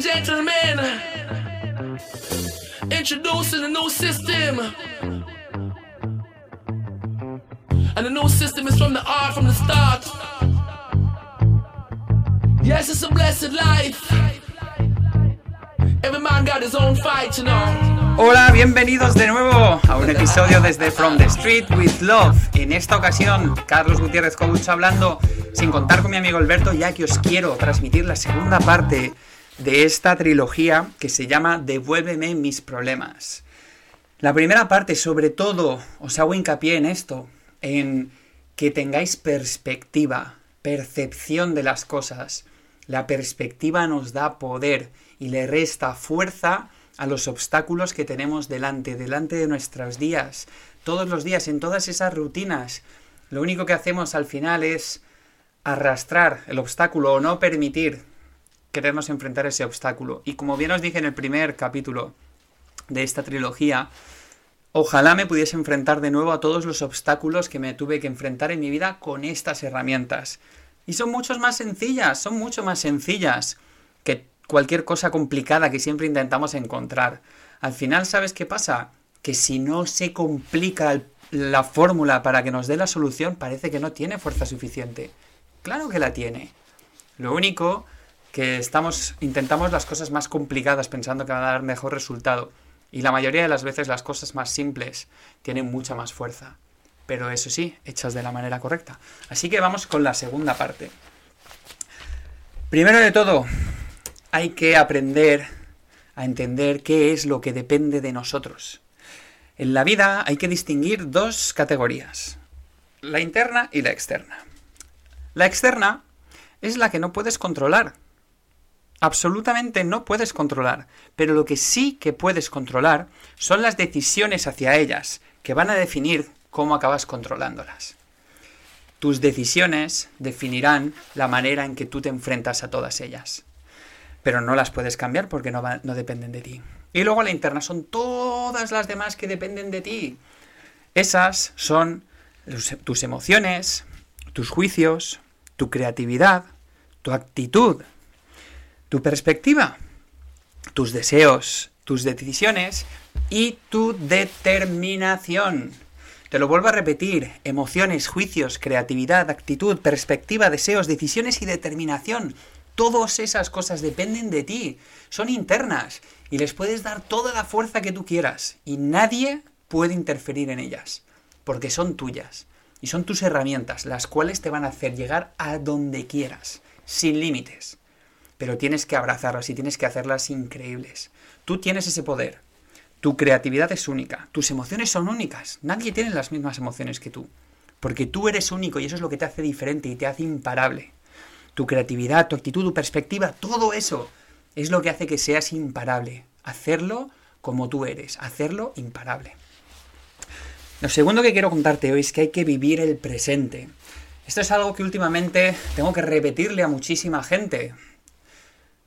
gentlemen, introducing a new system. And the new system is from the art from the start. Yes, it's a blessed life. Every man got his own fight, you know. Hola, bienvenidos de nuevo a un episodio desde From the Street with Love. En esta ocasión, Carlos Gutiérrez Coach hablando sin contar con mi amigo Alberto, ya que os quiero transmitir la segunda parte de esta trilogía que se llama Devuélveme mis problemas. La primera parte, sobre todo, os hago hincapié en esto, en que tengáis perspectiva, percepción de las cosas. La perspectiva nos da poder y le resta fuerza a los obstáculos que tenemos delante, delante de nuestros días, todos los días, en todas esas rutinas. Lo único que hacemos al final es arrastrar el obstáculo o no permitir querernos enfrentar ese obstáculo. Y como bien os dije en el primer capítulo de esta trilogía, ojalá me pudiese enfrentar de nuevo a todos los obstáculos que me tuve que enfrentar en mi vida con estas herramientas. Y son muchos más sencillas, son mucho más sencillas que cualquier cosa complicada que siempre intentamos encontrar. Al final, ¿sabes qué pasa? Que si no se complica la fórmula para que nos dé la solución, parece que no tiene fuerza suficiente. Claro que la tiene. Lo único que estamos intentamos las cosas más complicadas pensando que van a dar mejor resultado y la mayoría de las veces las cosas más simples tienen mucha más fuerza. Pero eso sí, hechas de la manera correcta. Así que vamos con la segunda parte. Primero de todo, hay que aprender a entender qué es lo que depende de nosotros. En la vida hay que distinguir dos categorías, la interna y la externa. La externa es la que no puedes controlar. Absolutamente no puedes controlar, pero lo que sí que puedes controlar son las decisiones hacia ellas, que van a definir cómo acabas controlándolas. Tus decisiones definirán la manera en que tú te enfrentas a todas ellas pero no las puedes cambiar porque no, dependen de ti. Y luego la interna son todas las demás que dependen de ti. Esas son tus emociones, tus juicios, tu creatividad, tu actitud, tu perspectiva, tus deseos, tus decisiones y tu determinación. Te lo vuelvo a repetir, emociones, juicios, creatividad, actitud, perspectiva, deseos, decisiones y determinación. Todas esas cosas dependen de ti, son internas y les puedes dar toda la fuerza que tú quieras y nadie puede interferir en ellas, porque son tuyas y son tus herramientas, las cuales te van a hacer llegar a donde quieras, sin límites. Pero tienes que abrazarlas y tienes que hacerlas increíbles. Tú tienes ese poder. Tu creatividad es única, tus emociones son únicas, nadie tiene las mismas emociones que tú, porque tú eres único y eso es lo que te hace diferente y te hace imparable tu creatividad, tu actitud, tu perspectiva, todo eso es lo que hace que seas imparable. Hacerlo como tú eres, hacerlo imparable. Lo segundo que quiero contarte hoy es que hay que vivir el presente. Esto es algo que últimamente tengo que repetirle a muchísima gente.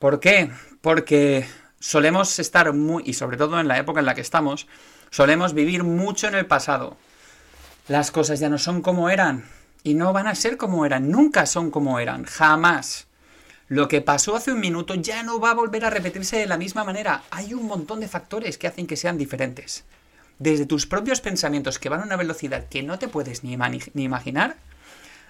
¿Por qué? Porque solemos estar muy, y sobre todo en la época en la que estamos, solemos vivir mucho en el pasado. Las cosas ya no son como eran, y no van a ser como eran, nunca son como eran, jamás. Lo que pasó hace un minuto ya no va a volver a repetirse de la misma manera. Hay un montón de factores que hacen que sean diferentes. Desde tus propios pensamientos que van a una velocidad que no te puedes ni, ni imaginar,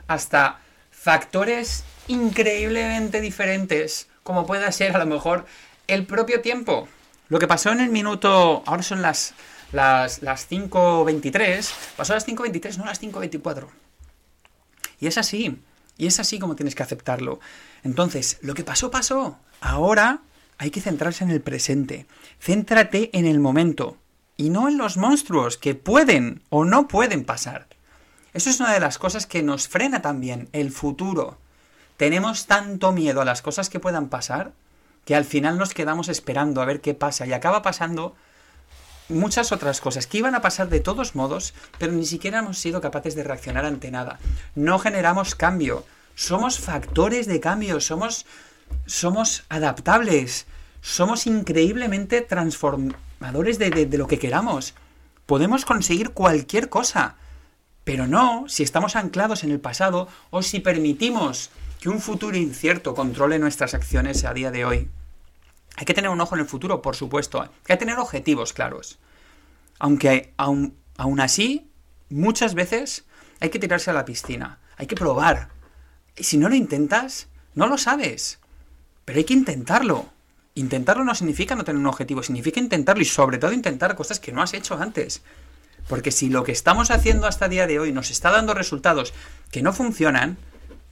hasta factores increíblemente diferentes, como pueda ser a lo mejor el propio tiempo. Lo que pasó en el minuto, ahora son las, las, las 5.23, pasó a las 5.23, no a las 5.24. Y es así. Y es así como tienes que aceptarlo. Entonces, lo que pasó, pasó. Ahora hay que centrarse en el presente. Céntrate en el momento. Y no en los monstruos que pueden o no pueden pasar. Eso es una de las cosas que nos frena también, el futuro. Tenemos tanto miedo a las cosas que puedan pasar que al final nos quedamos esperando a ver qué pasa y acaba pasando muchas otras cosas que iban a pasar de todos modos, pero ni siquiera hemos sido capaces de reaccionar ante nada. No generamos cambio. Somos factores de cambio, somos, somos adaptables, somos increíblemente transformadores de, de lo que queramos. Podemos conseguir cualquier cosa, pero no si estamos anclados en el pasado o si permitimos que un futuro incierto controle nuestras acciones a día de hoy. Hay que tener un ojo en el futuro, por supuesto. Hay que tener objetivos claros. Aunque aún, aún así, muchas veces hay que tirarse a la piscina. Hay que probar. Y si no lo intentas, no lo sabes. Pero hay que intentarlo. Intentarlo no significa no tener un objetivo, significa intentarlo y sobre todo intentar cosas que no has hecho antes. Porque si lo que estamos haciendo hasta día de hoy nos está dando resultados que no funcionan,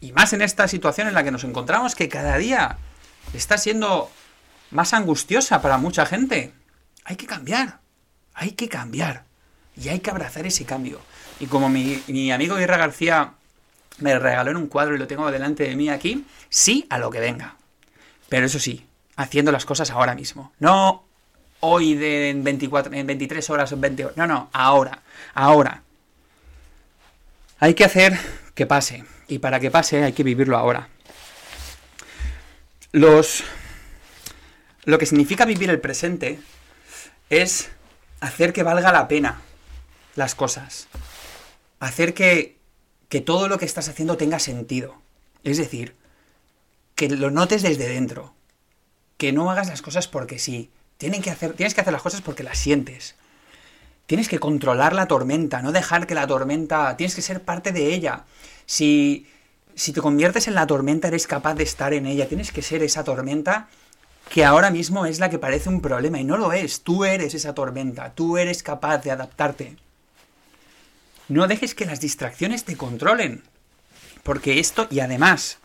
y más en esta situación en la que nos encontramos, que cada día está siendo más angustiosa para mucha gente, hay que cambiar. Hay que cambiar. Y hay que abrazar ese cambio. Y como mi, mi amigo Guerra García me regaló en un cuadro y lo tengo delante de mí aquí, sí a lo que venga. Pero eso sí, haciendo las cosas ahora mismo. No hoy de en 24, en 23 horas o en 20 horas. No, no, ahora. Ahora. Hay que hacer que pase. Y para que pase hay que vivirlo ahora. Los. Lo que significa vivir el presente es hacer que valga la pena las cosas. Hacer que, que todo lo que estás haciendo tenga sentido. Es decir, que lo notes desde dentro. Que no hagas las cosas porque sí. Que hacer, tienes que hacer las cosas porque las sientes. Tienes que controlar la tormenta, no dejar que la tormenta... Tienes que ser parte de ella. Si, si te conviertes en la tormenta, eres capaz de estar en ella. Tienes que ser esa tormenta que ahora mismo es la que parece un problema y no lo es. Tú eres esa tormenta, tú eres capaz de adaptarte. No dejes que las distracciones te controlen. Porque esto, y además,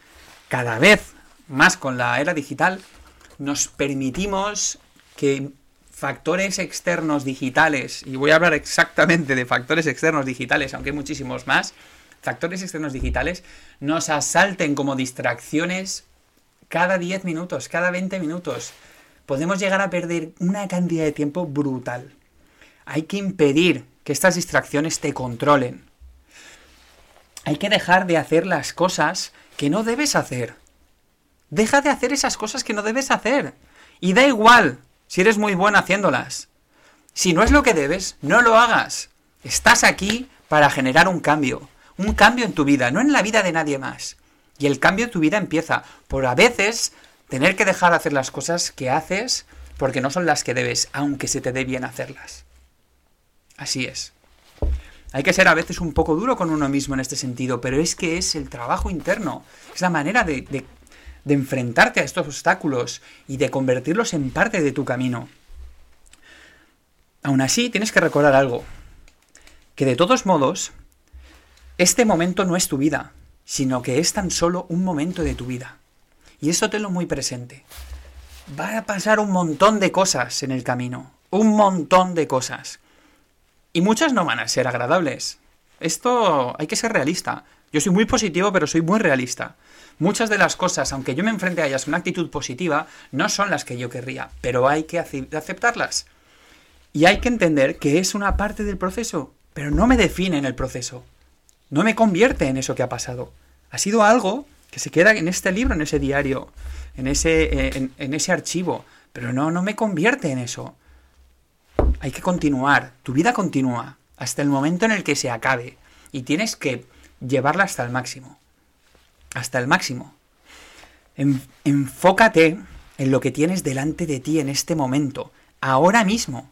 cada vez más con la era digital, nos permitimos que factores externos digitales, y voy a hablar exactamente de factores externos digitales, aunque hay muchísimos más, factores externos digitales, nos asalten como distracciones cada 10 minutos, cada 20 minutos. Podemos llegar a perder una cantidad de tiempo brutal. Hay que impedir que estas distracciones te controlen. Hay que dejar de hacer las cosas que no debes hacer. Deja de hacer esas cosas que no debes hacer. Y da igual si eres muy bueno haciéndolas. Si no es lo que debes, no lo hagas. Estás aquí para generar un cambio. Un cambio en tu vida, no en la vida de nadie más. Y el cambio en tu vida empieza por a veces tener que dejar de hacer las cosas que haces porque no son las que debes, aunque se te dé bien hacerlas. Así es. Hay que ser a veces un poco duro con uno mismo en este sentido, pero es que es el trabajo interno, es la manera de de enfrentarte a estos obstáculos y de convertirlos en parte de tu camino. Aún así, tienes que recordar algo, que de todos modos, este momento no es tu vida, sino que es tan solo un momento de tu vida. Y eso tenlo muy presente. Va a pasar un montón de cosas en el camino, un montón de cosas. Y muchas no van a ser agradables. Esto hay que ser realista. Yo soy muy positivo, pero soy muy realista. Muchas de las cosas, aunque yo me enfrente a ellas con una actitud positiva, no son las que yo querría, pero hay que aceptarlas. Y hay que entender que es una parte del proceso, pero no me define en el proceso. No me convierte en eso que ha pasado. Ha sido algo que se queda en este libro, en ese diario, en ese, eh, en ese archivo, pero no, no me convierte en eso. Hay que continuar, tu vida continúa, hasta el momento en el que se acabe, y tienes que llevarla hasta el máximo hasta el máximo. enfócate en lo que tienes delante de ti en este momento, ahora mismo.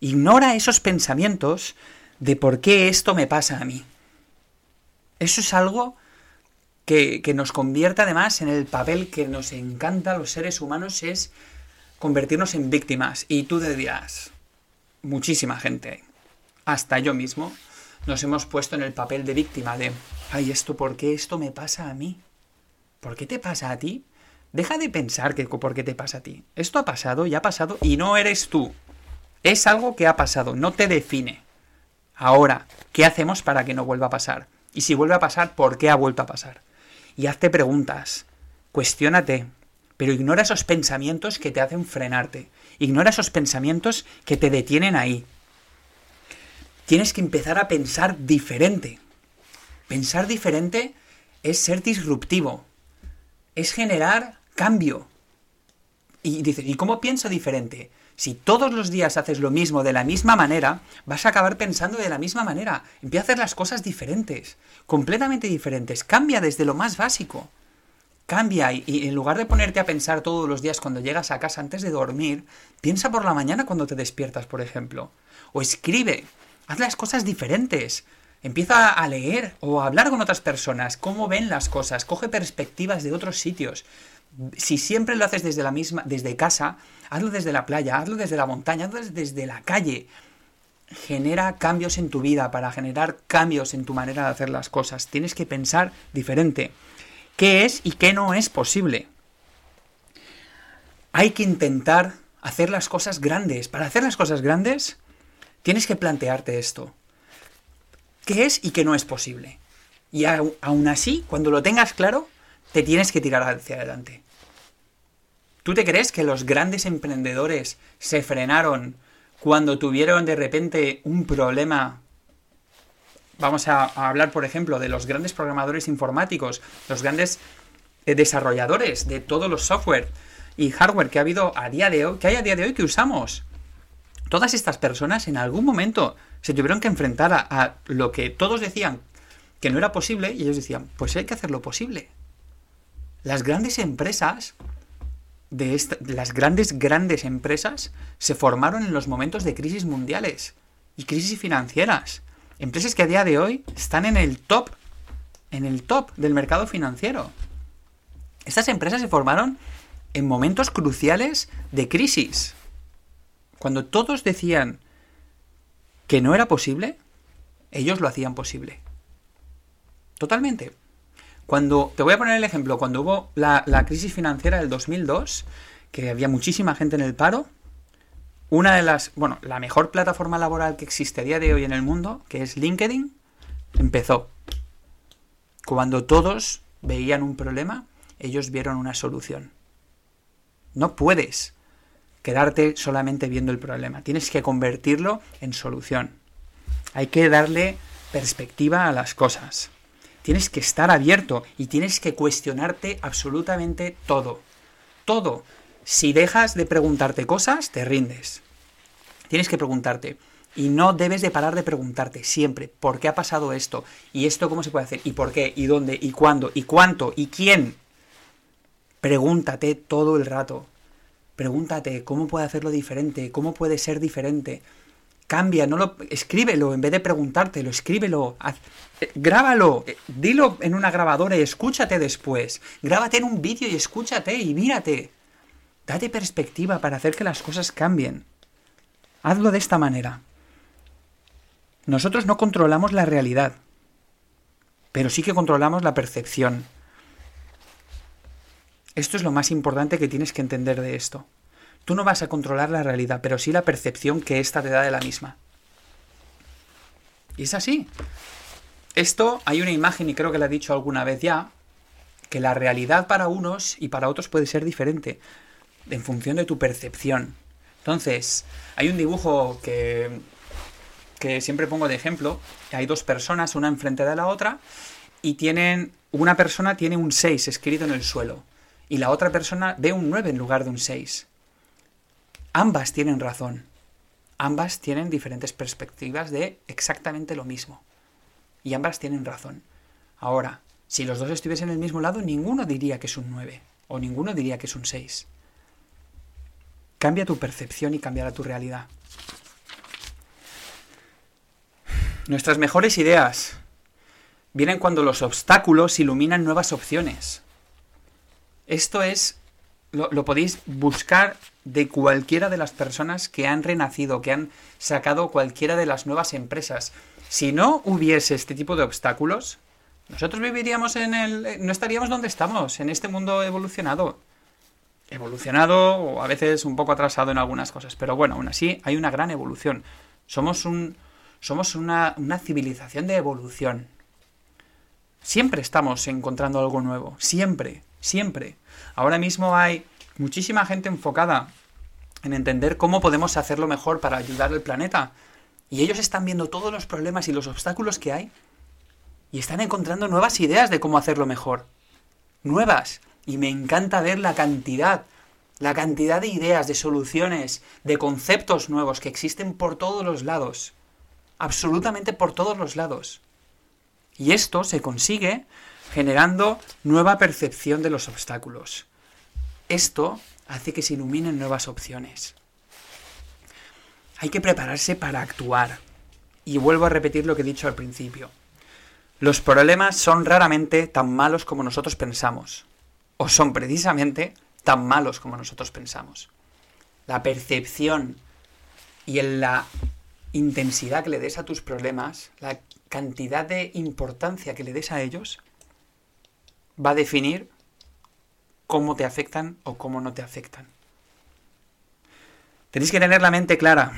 Ignora esos pensamientos de por qué esto me pasa a mí. Eso es algo que, que, nos convierte además en el papel que nos encanta a los seres humanos, es convertirnos en víctimas. Y tú dirías, muchísima gente, hasta yo mismo, nos hemos puesto en el papel de víctima de, ay, esto, ¿por qué esto me pasa a mí? ¿Por qué te pasa a ti? Deja de pensar que por qué te pasa a ti. Esto ha pasado y ha pasado y no eres tú. Es algo que ha pasado, no te define. Ahora, ¿qué hacemos para que no vuelva a pasar? Y si vuelve a pasar, ¿por qué ha vuelto a pasar? Y hazte preguntas, cuestiónate, pero ignora esos pensamientos que te hacen frenarte. Ignora esos pensamientos que te detienen ahí. Tienes que empezar a pensar diferente. Pensar diferente es ser disruptivo, es generar cambio. Y dices, ¿y cómo pienso diferente? Si todos los días haces lo mismo de la misma manera, vas a acabar pensando de la misma manera. Empieza a hacer las cosas diferentes, completamente diferentes. Cambia desde lo más básico. Cambia y, y en lugar de ponerte a pensar todos los días cuando llegas a casa antes de dormir, piensa por la mañana cuando te despiertas, por ejemplo. O escribe. Haz las cosas diferentes. Empieza a leer o a hablar con otras personas, cómo ven las cosas, coge perspectivas de otros sitios. Si siempre lo haces desde la misma, desde casa, hazlo desde la playa, hazlo desde la montaña, hazlo desde la calle. Genera cambios en tu vida para generar cambios en tu manera de hacer las cosas. Tienes que pensar diferente qué es y qué no es posible. Hay que intentar hacer las cosas grandes. Para hacer las cosas grandes, tienes que plantearte esto. ¿Qué es y qué no es posible? Y aún así, cuando lo tengas claro, te tienes que tirar hacia adelante. ¿Tú te crees que los grandes emprendedores se frenaron cuando tuvieron de repente un problema vamos a, hablar, por ejemplo, de los grandes programadores informáticos, los grandes eh, desarrolladores de todos los software y hardware que ha habido a día de hoy, que hay a día de hoy que usamos. Todas estas personas en algún momento se tuvieron que enfrentar a, lo que todos decían que no era posible y ellos decían, pues hay que hacerlo posible. Las grandes empresas de las grandes grandes empresas se formaron en los momentos de crisis mundiales y crisis financieras. Empresas que a día de hoy están en el top, en el top del mercado financiero. Estas empresas se formaron en momentos cruciales de crisis. Cuando todos decían que no era posible, ellos lo hacían posible. Totalmente. Cuando, te voy a poner el ejemplo, cuando hubo la, crisis financiera del 2002, que había muchísima gente en el paro, una de las, bueno, la mejor plataforma laboral que existe a día de hoy en el mundo, que es LinkedIn, empezó. Cuando todos veían un problema, ellos vieron una solución. No puedes quedarte solamente viendo el problema, tienes que convertirlo en solución. Hay que darle perspectiva a las cosas. Tienes que estar abierto y tienes que cuestionarte absolutamente todo. Todo. Si dejas de preguntarte cosas, te rindes. Tienes que preguntarte. Y no debes de parar de preguntarte siempre, ¿por qué ha pasado esto? ¿Y esto cómo se puede hacer? ¿Y por qué? ¿Y dónde? ¿Y cuándo? ¿Y cuánto? ¿Y quién? Pregúntate todo el rato. Pregúntate cómo puede hacerlo diferente, cómo puede ser diferente. Cambia, no lo escríbelo en vez de preguntártelo, escríbelo, eh, grábalo, eh, dilo en una grabadora y escúchate después. Grábate en un vídeo y escúchate y mírate. Date perspectiva para hacer que las cosas cambien. Hazlo de esta manera. Nosotros no controlamos la realidad, pero sí que controlamos la percepción. Esto es lo más importante que tienes que entender de esto. Tú no vas a controlar la realidad, pero sí la percepción que ésta te da de la misma. Y es así. Esto hay una imagen, y creo que la he dicho alguna vez ya, que la realidad para unos y para otros puede ser diferente en función de tu percepción. Entonces, hay un dibujo que, que siempre pongo de ejemplo. Hay dos personas, una enfrente de la otra, y tienen. Una persona tiene un 6 escrito en el suelo. Y la otra persona ve un 9 en lugar de un 6. Ambas tienen razón. Ambas tienen diferentes perspectivas de exactamente lo mismo. Y ambas tienen razón. Ahora, si los dos estuviesen en el mismo lado, ninguno diría que es un 9. O ninguno diría que es un 6. Cambia tu percepción y cambiará tu realidad. Nuestras mejores ideas vienen cuando los obstáculos iluminan nuevas opciones. Esto es, lo, podéis buscar de cualquiera de las personas que han renacido, que han sacado cualquiera de las nuevas empresas. Si no hubiese este tipo de obstáculos, nosotros viviríamos en el... no estaríamos donde estamos, en este mundo evolucionado evolucionado o a veces un poco atrasado en algunas cosas. Pero bueno, aún así hay una gran evolución. Somos un. Somos una, una civilización de evolución. Siempre estamos encontrando algo nuevo. Siempre, siempre. Ahora mismo hay muchísima gente enfocada en entender cómo podemos hacerlo mejor para ayudar al planeta. Y ellos están viendo todos los problemas y los obstáculos que hay. Y están encontrando nuevas ideas de cómo hacerlo mejor. Nuevas y me encanta ver la cantidad, la cantidad de ideas, de soluciones, de conceptos nuevos que existen por todos los lados. Absolutamente por todos los lados. Y esto se consigue generando nueva percepción de los obstáculos. Esto hace que se iluminen nuevas opciones. Hay que prepararse para actuar. Y vuelvo a repetir lo que he dicho al principio. Los problemas son raramente tan malos como nosotros pensamos. O son precisamente tan malos como nosotros pensamos. La percepción y la intensidad que le des a tus problemas, la cantidad de importancia que le des a ellos, va a definir cómo te afectan o cómo no te afectan. Tenéis que tener la mente clara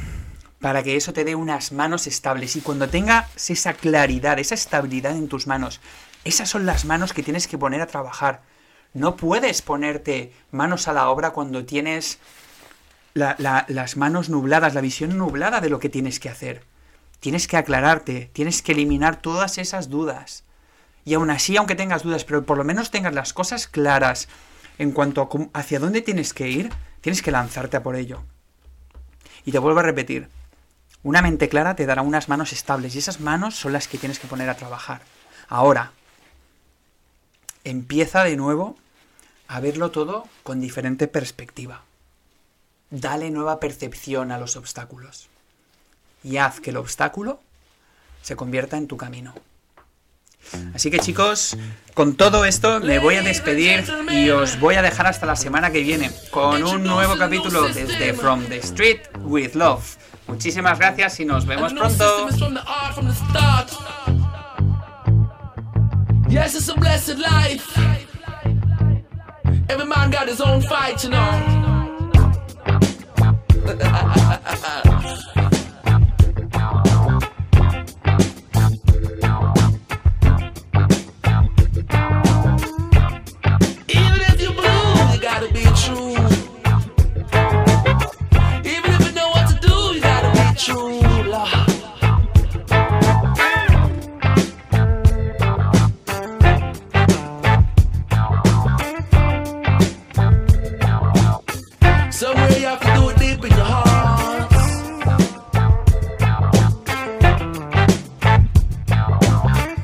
para que eso te dé unas manos estables. Y cuando tengas esa claridad, esa estabilidad en tus manos, esas son las manos que tienes que poner a trabajar. No puedes ponerte manos a la obra cuando tienes las manos nubladas, la visión nublada de lo que tienes que hacer. Tienes que aclararte, tienes que eliminar todas esas dudas. Y aún así, aunque tengas dudas, pero por lo menos tengas las cosas claras en cuanto a hacia dónde tienes que ir, tienes que lanzarte a por ello. Y te vuelvo a repetir, una mente clara te dará unas manos estables y esas manos son las que tienes que poner a trabajar. Ahora, empieza de nuevo a verlo todo con diferente perspectiva. Dale nueva percepción a los obstáculos y haz que el obstáculo se convierta en tu camino. Así que chicos, con todo esto me voy a despedir y os voy a dejar hasta la semana que viene con un nuevo capítulo desde From the Street with Love. Muchísimas gracias y nos vemos pronto. Yes, it's a blessed life. Every man got his own fight, you know.